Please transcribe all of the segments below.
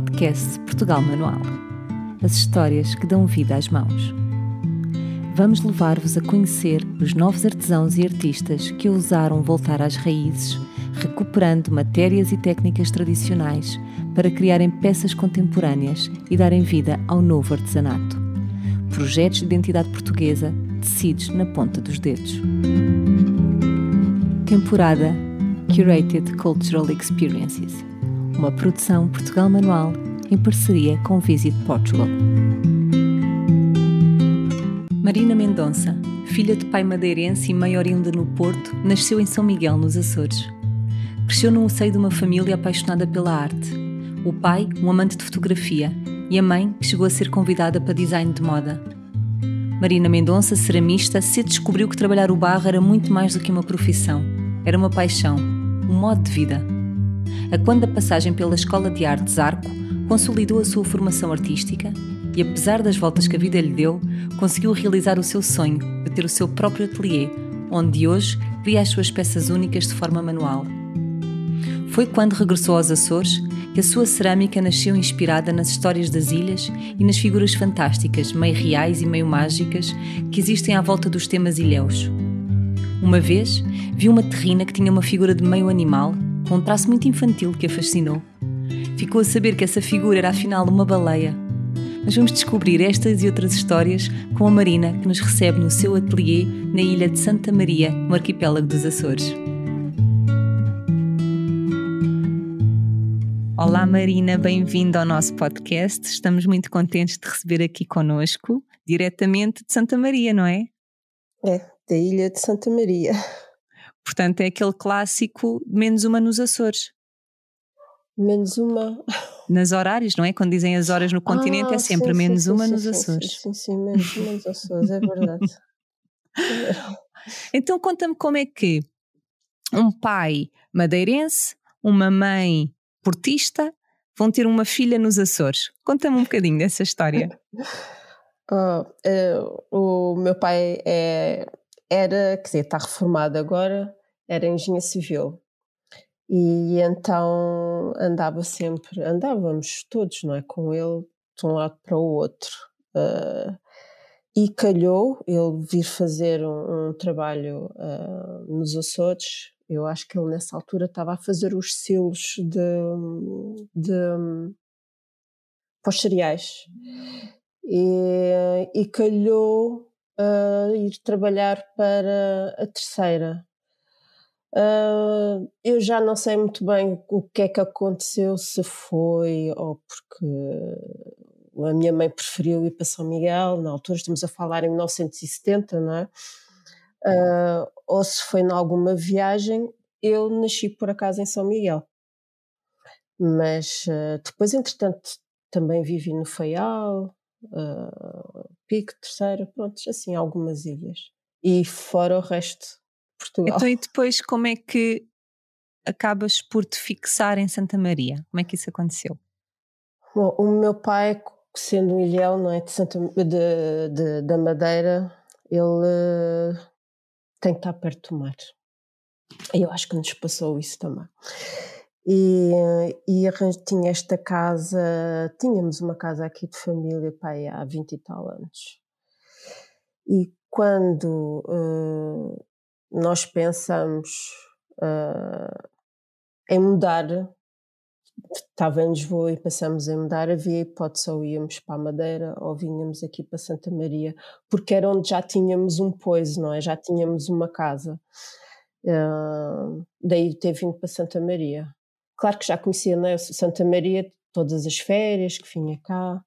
podcast Portugal Manual. As histórias que dão vida às mãos. Vamos levar-vos a conhecer os novos artesãos e artistas que ousaram voltar às raízes, recuperando matérias e técnicas tradicionais para criarem peças contemporâneas e darem vida ao novo artesanato. Projetos de identidade portuguesa tecidos na ponta dos dedos. Temporada Curated Cultural Experiences uma produção Portugal Manual em parceria com Visit Portugal. Marina Mendonça, filha de pai madeirense e mãe oriunda no Porto, nasceu em São Miguel, nos Açores. Cresceu no seio de uma família apaixonada pela arte. O pai, um amante de fotografia, e a mãe, que chegou a ser convidada para design de moda. Marina Mendonça, ceramista, cedo descobriu que trabalhar o barro era muito mais do que uma profissão. Era uma paixão, um modo de vida a quando a passagem pela Escola de Artes Arco consolidou a sua formação artística e, apesar das voltas que a vida lhe deu, conseguiu realizar o seu sonho de ter o seu próprio ateliê, onde hoje cria as suas peças únicas de forma manual. Foi quando regressou aos Açores que a sua cerâmica nasceu inspirada nas histórias das ilhas e nas figuras fantásticas, meio reais e meio mágicas, que existem à volta dos temas ilhéus. Uma vez, viu uma terrina que tinha uma figura de meio animal com um traço muito infantil que a fascinou. Ficou a saber que essa figura era afinal uma baleia. Mas vamos descobrir estas e outras histórias com a Marina, que nos recebe no seu ateliê na ilha de Santa Maria, no arquipélago dos Açores. Olá Marina, bem-vinda ao nosso podcast. Estamos muito contentes de receber aqui conosco, diretamente de Santa Maria, não é? É, da ilha de Santa Maria. Portanto, é aquele clássico menos uma nos Açores. Menos uma. Nas horários, não é? Quando dizem as horas no continente, é ah, é sempre sim, menos sim, uma sim, nos Açores. Sim, sim, menos uma nos Açores, é verdade. então, conta-me como é que um pai madeirense, uma mãe portista, vão ter uma filha nos Açores. Conta-me um bocadinho dessa história. Oh, uh, o meu pai é, era, quer dizer, está reformado agora, era engenheiro civil. E então andava sempre, andávamos todos, não é? Com ele de um lado para o outro. Uh, e calhou ele vir fazer um, um trabalho uh, nos Açores. Eu acho que ele nessa altura estava a fazer os selos de, de pós cereais. E, e calhou uh, ir trabalhar para a terceira. Uh, eu já não sei muito bem o que é que aconteceu, se foi ou porque a minha mãe preferiu ir para São Miguel, na altura estamos a falar em 1970, não é? Uh, ou se foi em alguma viagem, eu nasci por acaso em São Miguel. Mas uh, depois, entretanto, também vivi no Faial, uh, Pico, Terceira, pronto, assim, algumas ilhas. E fora o resto de Portugal. Então, e depois como é que acabas por te fixar em Santa Maria? Como é que isso aconteceu? Bom, o meu pai, sendo um ilhéu, não é, de, Santa, de, de da Madeira, ele uh, tem que estar perto do mar. E eu acho que nos passou isso também. E, e tinha esta casa, tínhamos uma casa aqui de família, pai, há 20 e tal anos. E quando uh, nós pensamos uh, em mudar, estava em Lisboa e passamos em mudar, havia hipótese ou íamos para a Madeira ou vinhamos aqui para Santa Maria, porque era onde já tínhamos um pois, não é? Já tínhamos uma casa. Uh, daí ter vindo para Santa Maria. Claro que já conhecia né, Santa Maria, todas as férias que vinha cá.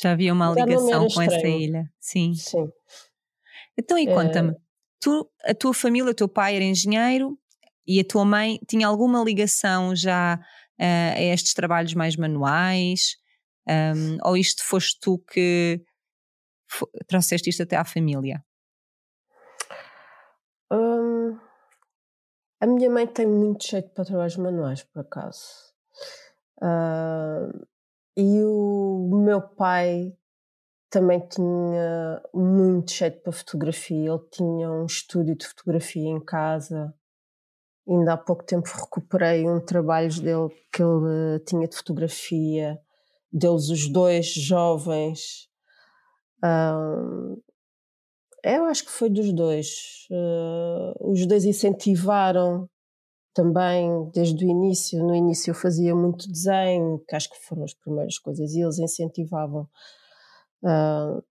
já havia uma ligação com essa ilha, sim. Sim. Então, e conta-me, é... tu, a tua família, o teu pai era engenheiro e a tua mãe tinha alguma ligação já uh, a estes trabalhos mais manuais? Um, ou isto foste tu que trouxeste isto até à família? Um, a minha mãe tem muito jeito para trabalhos manuais, por acaso. Uh, e o meu pai também tinha muito jeito para fotografia. Ele tinha um estúdio de fotografia em casa Ainda há pouco tempo recuperei um trabalho dele que ele tinha de fotografia, deles os dois jovens. Um, eu acho que foi dos dois. Uh, os dois incentivaram também desde o início. No início eu fazia muito desenho, que acho que foram as primeiras coisas, e eles incentivavam. Uh,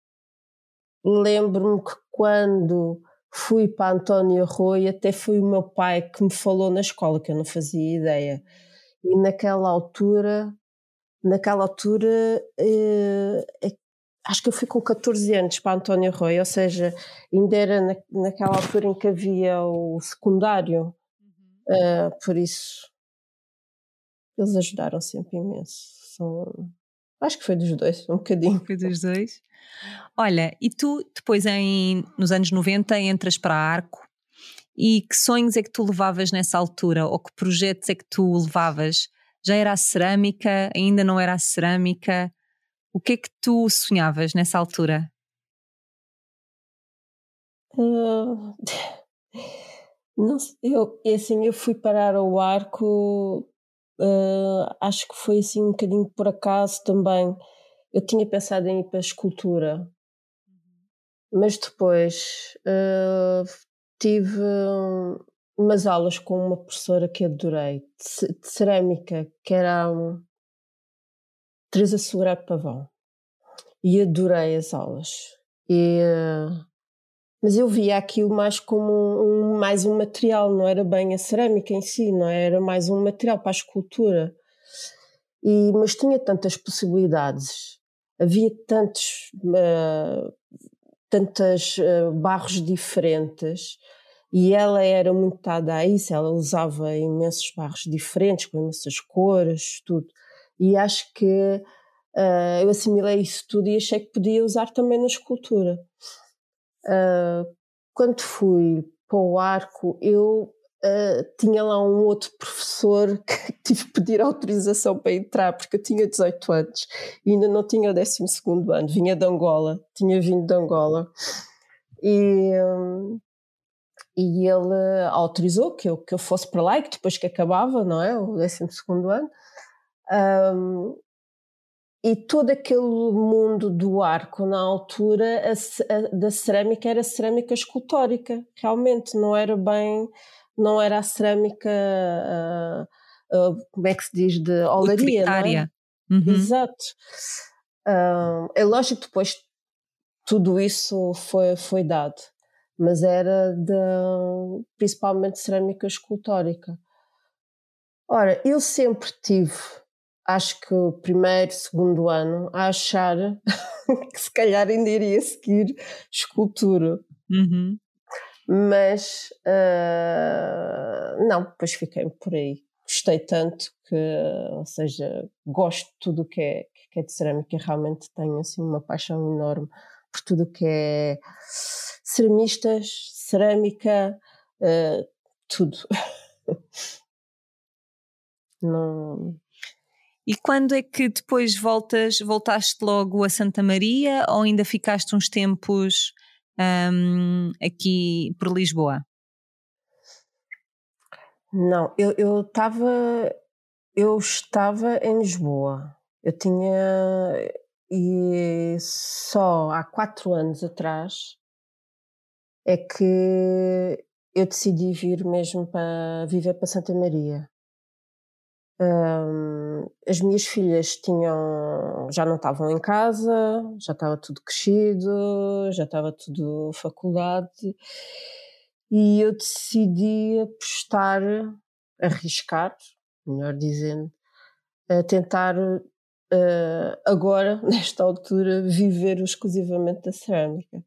Lembro-me que quando fui para António Rui, até foi o meu pai que me falou na escola, que eu não fazia ideia. E naquela altura, naquela altura, eh, acho que eu fui com 14 anos para António Rui, ou seja, ainda era na, naquela altura em que havia o secundário, uhum. uh, por isso eles ajudaram sempre imenso. São, acho que foi dos dois, um bocadinho. Foi dos dois. Olha, e tu depois em, nos anos 90 entras para a Arco e que sonhos é que tu levavas nessa altura ou que projetos é que tu levavas? Já era a cerâmica? Ainda não era a cerâmica? O que é que tu sonhavas nessa altura? Uh, não sei, eu, é assim, eu fui parar ao arco, uh, acho que foi assim um bocadinho por acaso também. Eu tinha pensado em ir para a escultura, mas depois uh, tive umas aulas com uma professora que adorei, de, de cerâmica, que era um, Teresa Segurado Pavão. E adorei as aulas. E, mas eu via aquilo mais como um, um, mais um material, não era bem a cerâmica em si, não é? era mais um material para a escultura. E, mas tinha tantas possibilidades, havia tantos, uh, tantas uh, barros diferentes e ela era muito dada a isso, ela usava imensos barros diferentes, com imensas cores, tudo. E acho que uh, eu assimilei isso tudo e achei que podia usar também na escultura. Uh, quando fui para o arco, eu uh, tinha lá um outro professor que tive que pedir autorização para entrar, porque eu tinha 18 anos e ainda não tinha o 12 ano, vinha de Angola, tinha vindo de Angola. E, e ele autorizou que eu, que eu fosse para lá e que depois que acabava, não é? O 12 ano. Um, e todo aquele mundo do arco na altura a, a, da cerâmica era cerâmica escultórica, realmente não era bem, não era a cerâmica, uh, uh, como é que se diz, de olaria, é? Uhum. Exato. Uh, é lógico que depois tudo isso foi, foi dado, mas era de, principalmente cerâmica escultórica. Ora, eu sempre tive acho que o primeiro, segundo ano, a achar que se calhar ainda iria seguir escultura. Uhum. Mas uh, não, depois fiquei por aí. Gostei tanto que, ou seja, gosto de tudo o que é, que é de cerâmica realmente tenho assim, uma paixão enorme por tudo o que é ceramistas, cerâmica, uh, tudo. não, e quando é que depois voltas, voltaste logo a Santa Maria ou ainda ficaste uns tempos um, aqui por Lisboa? Não, eu estava eu estava em Lisboa. Eu tinha e só há quatro anos atrás é que eu decidi vir mesmo para viver para Santa Maria. Um, as minhas filhas tinham, já não estavam em casa, já estava tudo crescido, já estava tudo faculdade, e eu decidi apostar, arriscar, melhor dizendo, a tentar uh, agora, nesta altura, viver exclusivamente da cerâmica.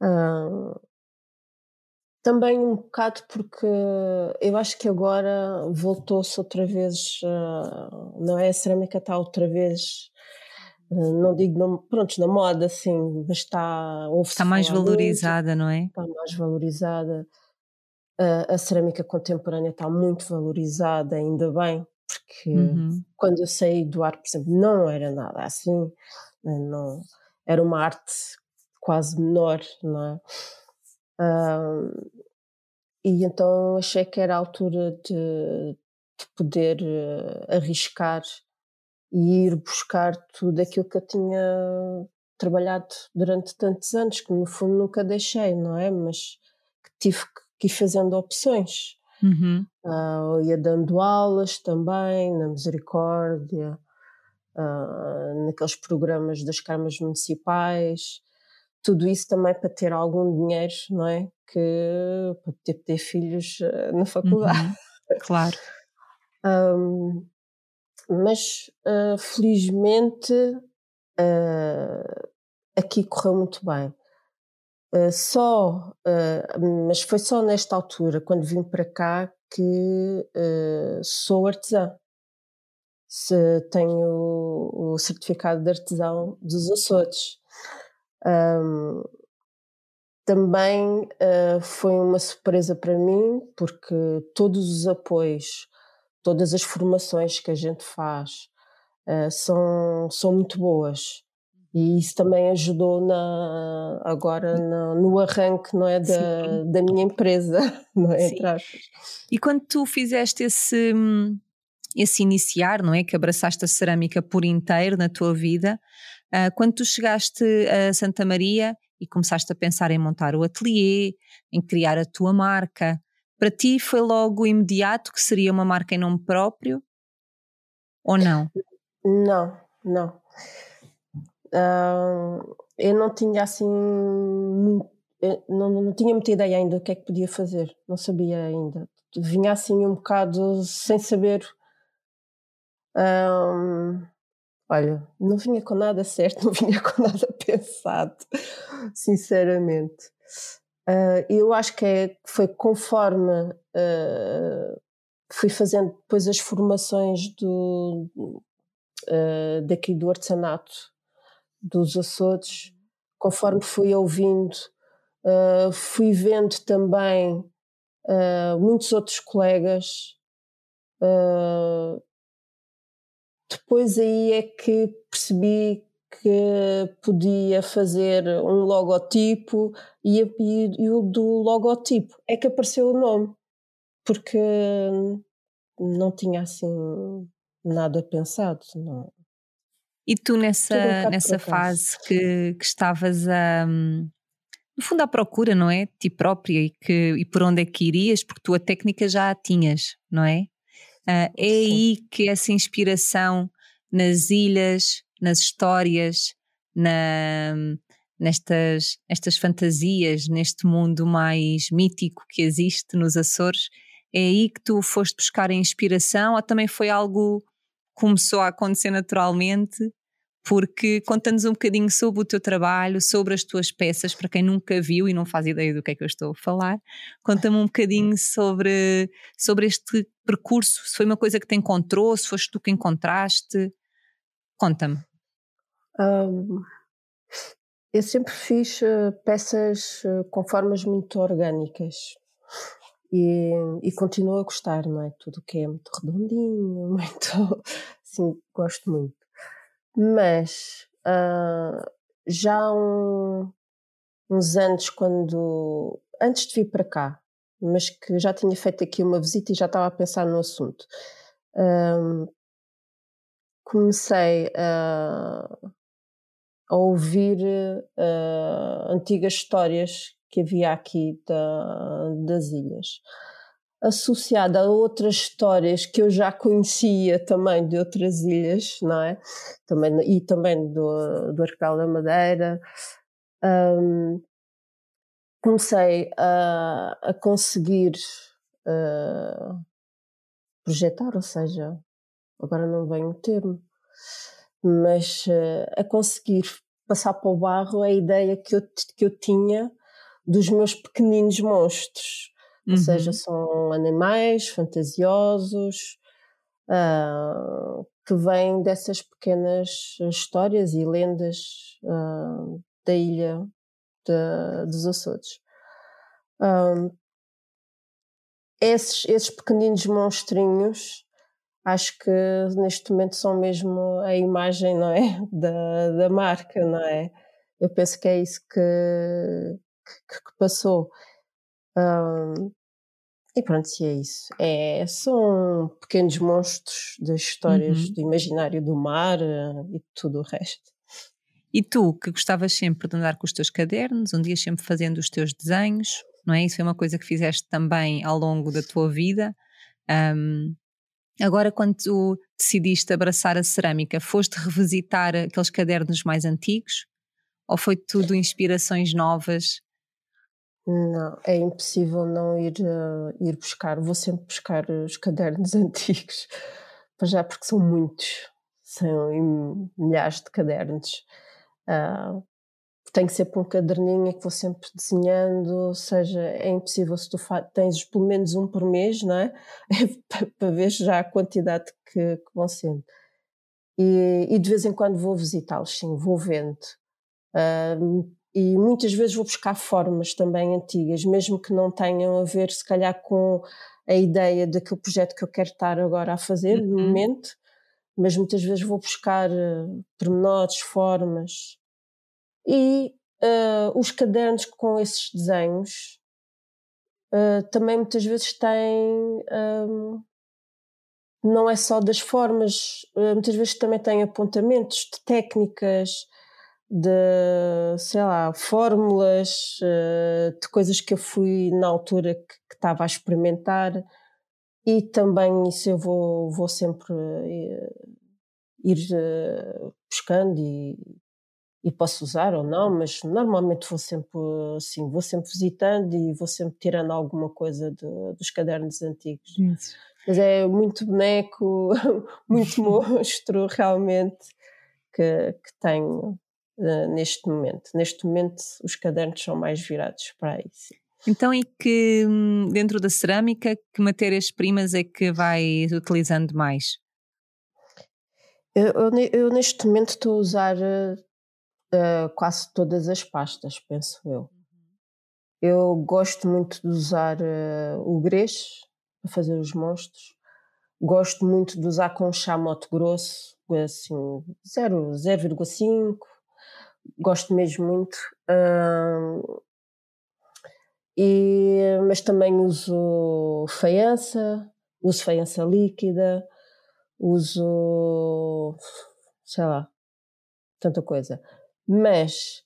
Uhum. Também um bocado porque eu acho que agora voltou-se outra vez, uh, não é? A cerâmica está outra vez, uh, não digo, no, pronto, na moda, assim, mas está. Está mais valorizada, muito, não é? Está mais valorizada. Uh, a cerâmica contemporânea está muito valorizada, ainda bem, porque uhum. quando eu saí do ar, por exemplo, não era nada assim, não, era uma arte quase menor, não é? E então achei que era a altura de, de poder uh, arriscar e ir buscar tudo aquilo que eu tinha trabalhado durante tantos anos, que no fundo nunca deixei, não é? Mas que tive que ir fazendo opções. Uhum. Uh, ia dando aulas também, na Misericórdia, uh, naqueles programas das câmaras municipais, tudo isso também para ter algum dinheiro, não é? Que para ter, ter filhos uh, na faculdade. Uhum. Claro. um, mas felizmente aqui correu muito bem. Uh, só, uh, mas foi só nesta altura, quando vim para cá, que uh, sou artesã. Se tenho o, o, certificado de artesão dos Açores. Um, também foi uma surpresa para mim, porque todos os apoios, todas as formações que a gente faz são, são muito boas. E isso também ajudou na, agora no, no arranque não é, da, da minha empresa, não é? E quando tu fizeste esse, esse iniciar, não é? Que abraçaste a cerâmica por inteiro na tua vida, uh, quando tu chegaste a Santa Maria e começaste a pensar em montar o ateliê, em criar a tua marca, para ti foi logo imediato que seria uma marca em nome próprio? Ou não? Não, não. Uh, eu não tinha assim. Não, não tinha muita ideia ainda do que é que podia fazer, não sabia ainda. Vinha assim um bocado sem saber. Um, olha, não vinha com nada certo, não vinha com nada pensado, sinceramente. Uh, eu acho que é, foi conforme uh, fui fazendo depois as formações do, uh, daqui do artesanato dos Açores, conforme fui ouvindo, fui vendo também muitos outros colegas. Depois aí é que percebi que podia fazer um logotipo e, e, e, o do logotipo é que apareceu o nome, porque não tinha assim nada pensado. Não. E tu nessa, nessa fase que, que estavas a no fundo à procura, não é? De ti própria e, que, e por onde é que irias, porque tu a técnica já a tinhas, não é? Uh, é aí que essa inspiração nas ilhas, nas histórias, na, nestas estas fantasias, neste mundo mais mítico que existe nos Açores, é aí que tu foste buscar a inspiração ou também foi algo que começou a acontecer naturalmente porque conta-nos um bocadinho sobre o teu trabalho, sobre as tuas peças, para quem nunca viu e não faz ideia do que é que eu estou a falar, conta-me um bocadinho sobre, sobre este percurso, se foi uma coisa que te encontrou, se foste tu que encontraste, conta-me. Um, eu sempre fiz uh, peças uh, com formas muito orgânicas e, e continuo a gostar, não é? Tudo que é muito redondinho, muito, assim, gosto muito. Mas uh, já há um, uns anos, quando antes de vir para cá, mas que já tinha feito aqui uma visita e já estava a pensar no assunto, um, comecei a, a ouvir uh, antigas histórias que havia aqui da, das ilhas associada a outras histórias que eu já conhecia também de outras ilhas, não é? Também, e também do, do Arquipélago da Madeira. Um, comecei a, a conseguir uh, projetar, ou seja, agora não vem o termo, mas uh, a conseguir passar para o barro a ideia que eu, que eu tinha dos meus pequeninos monstros Uhum. Ou seja, uhum. são animais fantasiosos uh, que vêm dessas pequenas histórias e lendas uh, da ilha de, dos Açores. Um, esses, esses pequeninos monstrinhos acho que neste momento são mesmo a imagem não é da, da marca não é eu penso que é isso que, que, que passou um, E pronto, e é isso. É, são pequenos monstros das histórias uhum. do imaginário do mar uh, e tudo o resto. E tu, que gostavas sempre de andar com os teus cadernos, um dia sempre fazendo os teus desenhos, não é? Isso foi uma coisa que fizeste também ao longo da tua vida. Um, agora, quando tu decidiste abraçar a cerâmica, foste revisitar aqueles cadernos mais antigos? Ou foi tudo inspirações novas? Não, é impossível não ir, uh, ir buscar. Vou sempre buscar os cadernos antigos, para já porque são muitos, são milhares de cadernos. Uh, tenho sempre um caderninho que vou sempre desenhando, ou seja, é impossível se tu tens pelo menos um por mês, não é para ver já a quantidade que, que vão sendo. E, e, de vez em quando vou visitá-los, sim, vou vendo. Uh, e muitas vezes vou buscar formas também antigas, mesmo que não tenham a ver, se calhar, com a ideia daquele projeto que eu quero estar agora a fazer, uhum. no momento, mas muitas vezes vou buscar uh, pormenores, formas e uh, os cadernos com esses desenhos uh, também muitas vezes têm. Um, não é só das formas, muitas vezes também têm apontamentos de técnicas, de, sei lá, fórmulas, de coisas que eu fui na altura que, que estava a experimentar. E também isso eu vou, vou sempre ir buscando e, e posso usar ou não, mas normalmente vou sempre assim, vou sempre visitando e vou sempre tirando alguma coisa dos cadernos antigos. Isso. Mas é muito boneco, muito monstro realmente que, que tenho uh, neste momento. Neste momento os cadernos são mais virados para isso. Então, e que hum, dentro da cerâmica, que matérias-primas é que vai utilizando mais? Eu, eu, eu, neste momento estou a usar eh, uh, quase todas as pastas, penso eu. Eu gosto muito de usar uh, o greix para fazer os monstros. Gosto muito de usar com chamote grosso, assim, 0,5. Gosto mesmo muito. Uh, e, mas também uso faiança, uso faiança líquida, uso, sei lá, tanta coisa. Mas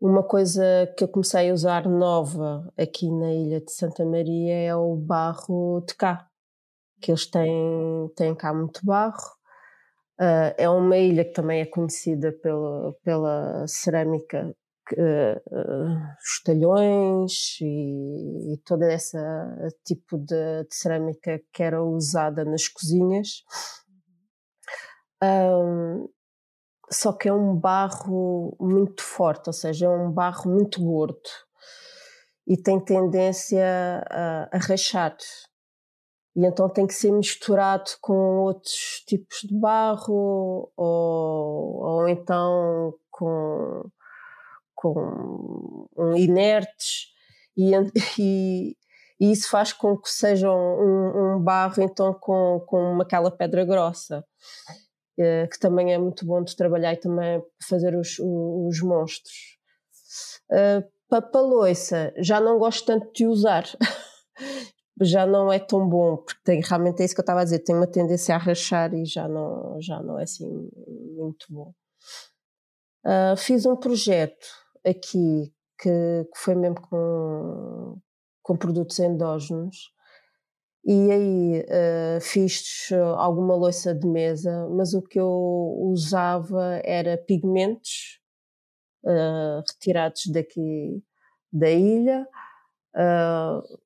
uma coisa que eu comecei a usar nova aqui na ilha de Santa Maria é o barro de cá, que eles têm, têm cá muito barro. Uh, é uma ilha que também é conhecida pela, pela cerâmica, uh, os talhões e, e todo esse tipo de, de, cerâmica que era usada nas cozinhas. Um, só que é um barro muito forte, ou seja, é um barro muito gordo e tem tendência a, a rachar. E então tem que ser misturado com outros tipos de barro ou, ou então com, com um inertes e, e, e, isso faz com que seja um, um barro então com, com aquela pedra grossa. Eh, que também é muito bom de trabalhar e também fazer os, os monstros. Uh, para loiça, já não gosto tanto de usar. já não é tão bom, porque tem, realmente é isso que eu estava a dizer, tem uma tendência a rachar e já não, já não é assim muito bom. Uh, fiz um projeto aqui que, que foi mesmo com, com produtos endógenos e aí uh, fiz alguma louça de mesa, mas o que eu usava era pigmentos uh, retirados daqui da ilha, uh,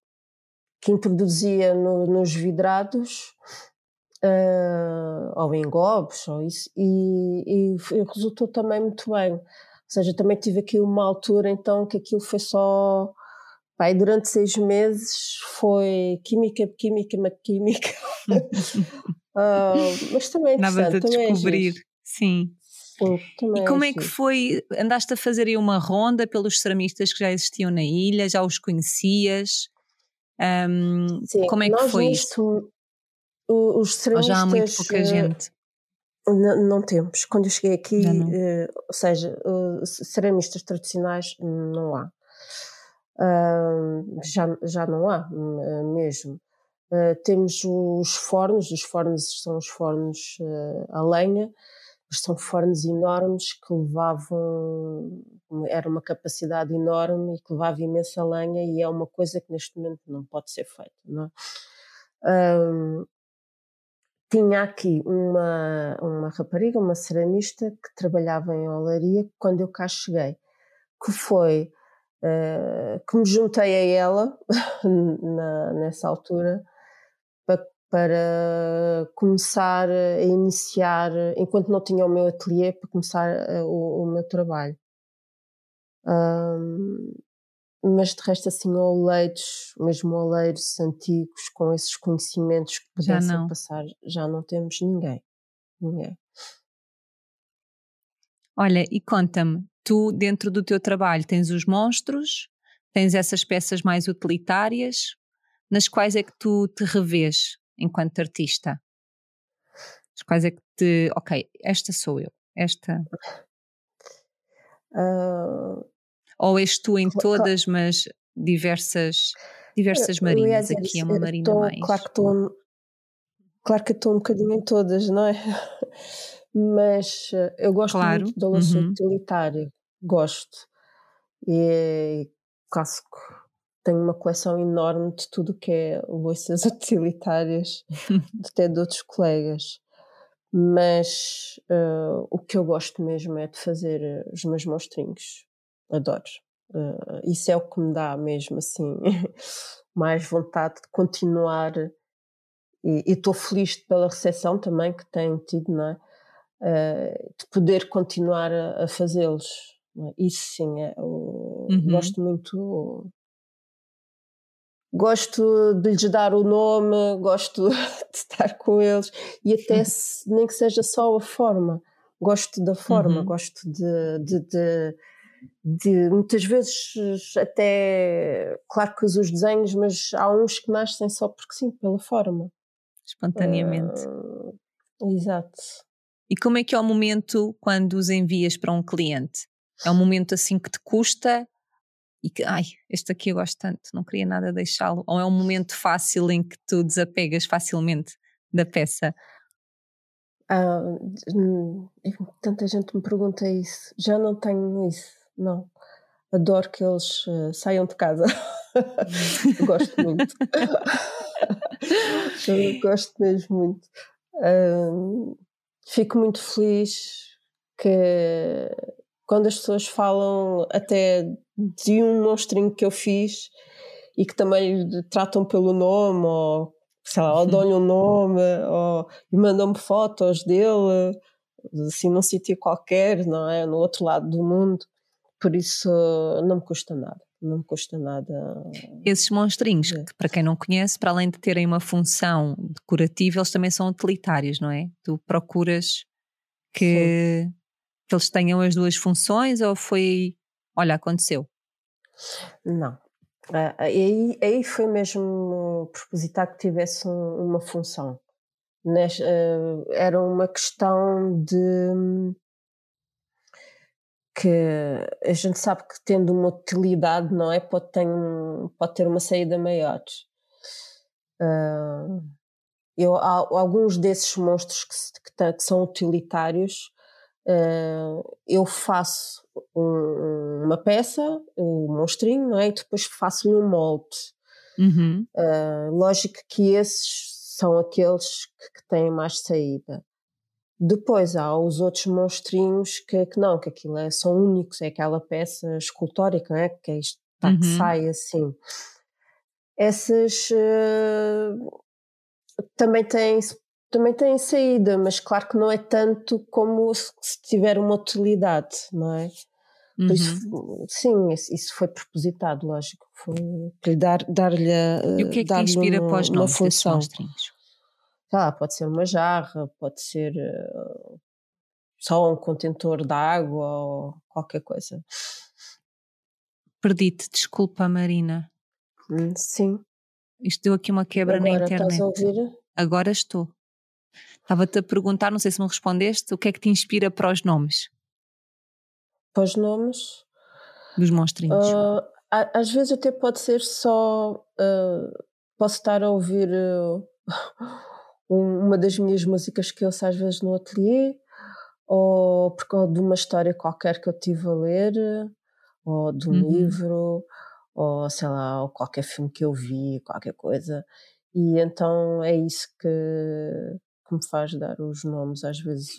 que introduzia no, nos vidrados ou em gobos, ou isso, e, e, e resultou também muito bem. Ou seja, também tive aqui uma altura então que aquilo foi só Pai, durante seis meses foi química, química, química. uh, mas também é Nada de é descobrir, é sim. Sim, e como é, é que foi? Andaste a fazer aí uma ronda pelos ceramistas que já existiam na ilha? Já os conhecias? Um, Sim, como é que foi isso? Os ceramistas. Ou já há muito pouca eh, gente? Não, não temos. Quando eu cheguei aqui, uh, ou seja, uh, ceramistas tradicionais não há. Uh, já, já não há mesmo. Uh, temos os fornos, os fornos são os fornos a lenha, são fornos enormes que levavam, era uma capacidade enorme e que levava imensa lenha e é uma coisa que neste momento não pode ser feita. Não é? um, tinha aqui uma, uma rapariga, uma ceramista que trabalhava em olaria quando eu cá cheguei, que foi uh, que me juntei a ela na, nessa altura para, para começar a iniciar, enquanto não tinha o meu ateliê, para começar uh, o, o, meu trabalho. Um, mas de resto assim oleiros, mesmo oleiros antigos com esses conhecimentos que pudessem passar, já não temos ninguém. Ninguém. Olha, e conta-me, tu dentro do teu trabalho tens os monstros, tens essas peças mais utilitárias, nas quais é que tu te revês enquanto artista? As quais é que te, ok, esta sou eu, esta. Uh, ou és tu em todas, mas diversas, diversas marinas? Dizer, Aqui é uma marina tô, mais. Claro que estou claro que estou um bocadinho em todas, não é? Mas eh, eu gosto claro. muito da louça uhum. utilitária, gosto. E clássico. Tenho uma coleção enorme de tudo que é louças utilitárias, até de outros colegas. Mas uh, o que eu gosto mesmo é de fazer eh, os meus monstrinhos adoro. Uh, isso é o que me dá mesmo assim mais vontade de continuar e estou feliz pela recepção também que tem tido, não é? Uh, de poder continuar a, a fazê-los. É? Isso sim, é, uhum. gosto muito. Gosto de lhes dar o nome, gosto de estar com eles e até se, nem que seja só a forma. Gosto da forma, uhum. gosto de, de, de de muitas vezes até, claro que uso os desenhos, mas há uns que nascem só porque sim, pela forma. Espontaneamente. Uh, exato. E como é que é o momento quando os envias para um cliente? É um momento assim que te custa e que, ai, este aqui eu gosto tanto, não queria nada deixá-lo? Ou é um momento fácil em que tu desapegas facilmente da peça? Ah, tanta gente me pergunta isso. Já não tenho isso não. Adoro que eles uh, saiam de casa. gosto muito. gosto mesmo muito. Uh, fico muito feliz que quando as pessoas falam até de um monstrinho que eu fiz e que também lhe tratam pelo nome ou sei lá, ou dão-lhe um nome ou mandam-me fotos dele assim num sítio qualquer, não é? No outro lado do mundo. Por isso não me custa nada. Não me custa nada. Esses monstrinhos, é. que para quem não conhece, para além de terem uma função decorativa, eles também são utilitários, não é? Tu procuras que, que eles tenham as duas funções ou foi, olha, aconteceu? Não. Uh, aí, aí foi mesmo propositar que tivesse um, uma função. Uh, era uma questão de que a gente sabe que tendo uma utilidade, não é? Pode ter, pode ter uma saída maior. Eu, há, alguns desses monstros que, que, que são utilitários, uh, eu faço um, uma peça, um monstrinho, não é? E depois faço-lhe um molde. Uhum. Uh, lógico que esses são aqueles que, que têm mais saída. Depois há os outros monstrinhos que, que não, que aquilo é, são únicos, é aquela peça escultórica, é? que é isto tá, uhum. que sai assim. Essas uh, também têm também têm saída, mas claro que não é tanto como se, tiver uma utilidade, não é? Uhum. Isso, sim, isso foi propositado, lógico. Foi dar, dar-lhe E o que é que inspira uma, desses monstrinhos? lá, pode ser uma jarra, pode ser uh, só um contentor de água ou qualquer coisa. Perdi-te, desculpa, Marina. Hum, sim. Isto deu aqui uma quebra Agora na internet. Estás a ouvir? Agora estou. Estava-te a perguntar, não sei se me respondeste, o que é que te inspira para os nomes? Para os nomes? Dos monstrinhos. Uh, às vezes até pode ser só. Uh, posso estar a ouvir uh, uma das minhas músicas que eu ouço às vezes no ateliê, ou por causa de uma história qualquer que eu tive a ler, ou de um uhum. livro, ou sei lá, ou qualquer filme que eu vi, qualquer coisa. E então é isso que, que me faz dar os nomes às vezes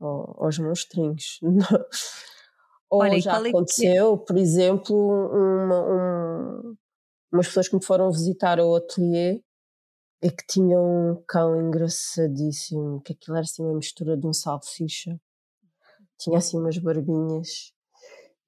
uhum. aos monstrinhos. Ou Olha, já é aconteceu, é? por exemplo, uma, um, umas pessoas que me foram visitar ao ateliê e que tinham um cão engraçadíssimo, que aquilo era assim uma mistura de um salsicha. Tinha assim umas barbinhas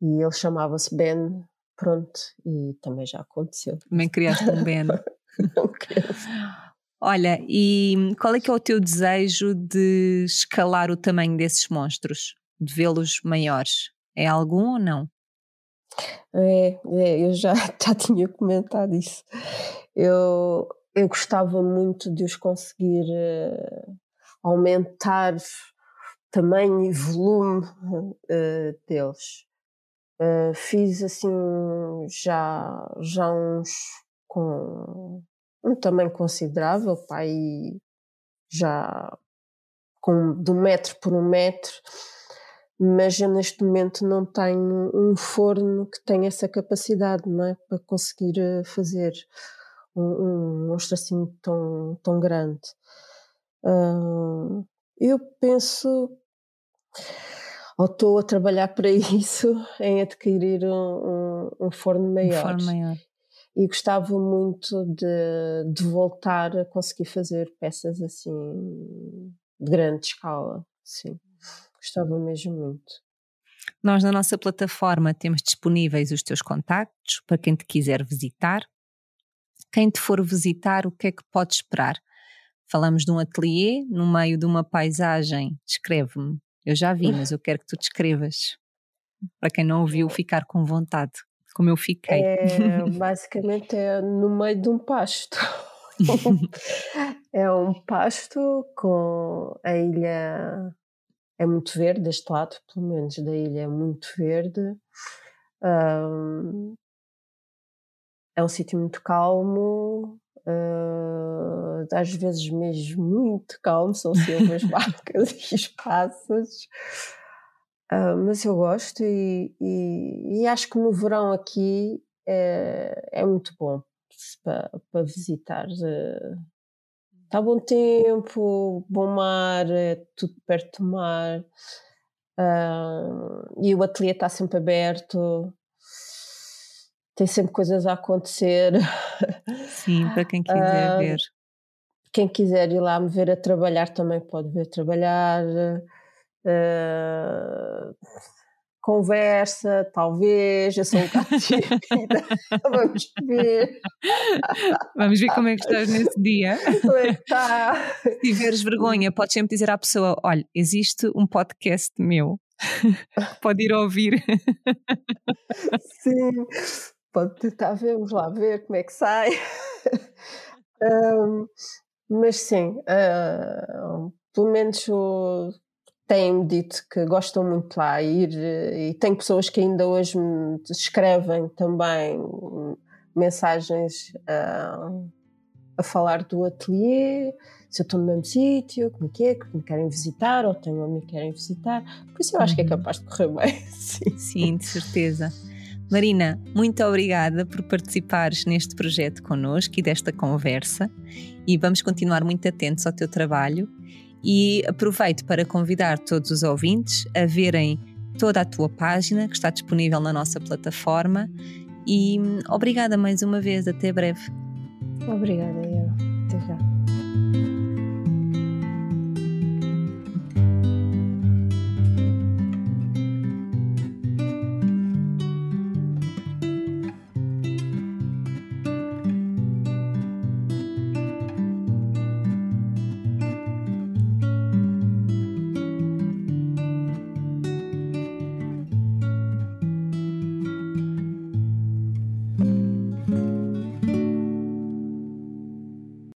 e ele chamava-se Ben, pronto, e também já aconteceu. Também criaste um Ben. Olha, e qual é que é o teu desejo de escalar o tamanho desses monstros? De vê-los maiores? É algum ou não? É, é eu já, já tinha comentado isso. Eu, eu gostava muito de os conseguir uh, aumentar tamanho e volume uh, deles. Uh, fiz assim já, já uns com um tamanho considerável, pai, já com de um metro por um metro mas eu neste momento não tenho um forno que tenha essa capacidade, não é? Para conseguir eh, fazer um, um monstro assim tão, tão grande. Uh, eu penso, ou estou a trabalhar para isso, em adquirir um, um, um forno maior. Um forno maior. E gostava muito de, de voltar a conseguir fazer peças assim de grande escala, sim. Gostava mesmo muito. Nós na nossa plataforma temos disponíveis os teus contactos para quem te quiser visitar. Quem te for visitar, o que é que pode esperar? Falamos de um ateliê no meio de uma paisagem. Descreve-me. Eu já vi, mas eu quero que tu descrevas. Para quem não ouviu, ficar com vontade, como eu fiquei. É, basicamente é no meio de um pasto. é um pasto com a ilha é muito verde deste lado, pelo menos da ilha é muito verde. Um, é um sítio muito calmo, uh, às vezes mesmo muito calmo, são sempre as vacas e os pássaros. Uh, mas eu gosto e, e, e, acho que no verão aqui é, é muito bom para, para visitar. Está bom tempo, bom mar, é tudo perto do mar. Uh, e o ateliê está sempre aberto, tem sempre coisas a acontecer. Sim, para quem quiser uh, ver. Quem quiser ir lá me ver a trabalhar também pode ver trabalhar. Uh, conversa, talvez, eu sou um bocado tímida, vamos ver. Vamos ver como é que estás nesse dia. Como é que está? Se tiveres vergonha, podes sempre dizer à pessoa, olha, existe um podcast meu, pode ir ouvir. Sim, pode tentar, vamos lá ver como é que sai. Um, mas sim, uh, pelo menos o têm-me dito que gostam muito lá ir e tem pessoas que ainda hoje me escrevem também mensagens a, a falar do ateliê, se eu estou no mesmo sítio, como é que é, que me querem visitar ou tenho a me querem visitar. Por isso eu acho uhum. que é uhum. capaz de correr bem. Sim, Sim de certeza. Marina, muito obrigada por participares neste projeto connosco e desta conversa e vamos continuar muito atentos ao teu trabalho e aproveito para convidar todos os ouvintes a verem toda a tua página que está disponível na nossa plataforma. E hum, obrigada mais uma vez, até breve. Obrigada, eu. Até já.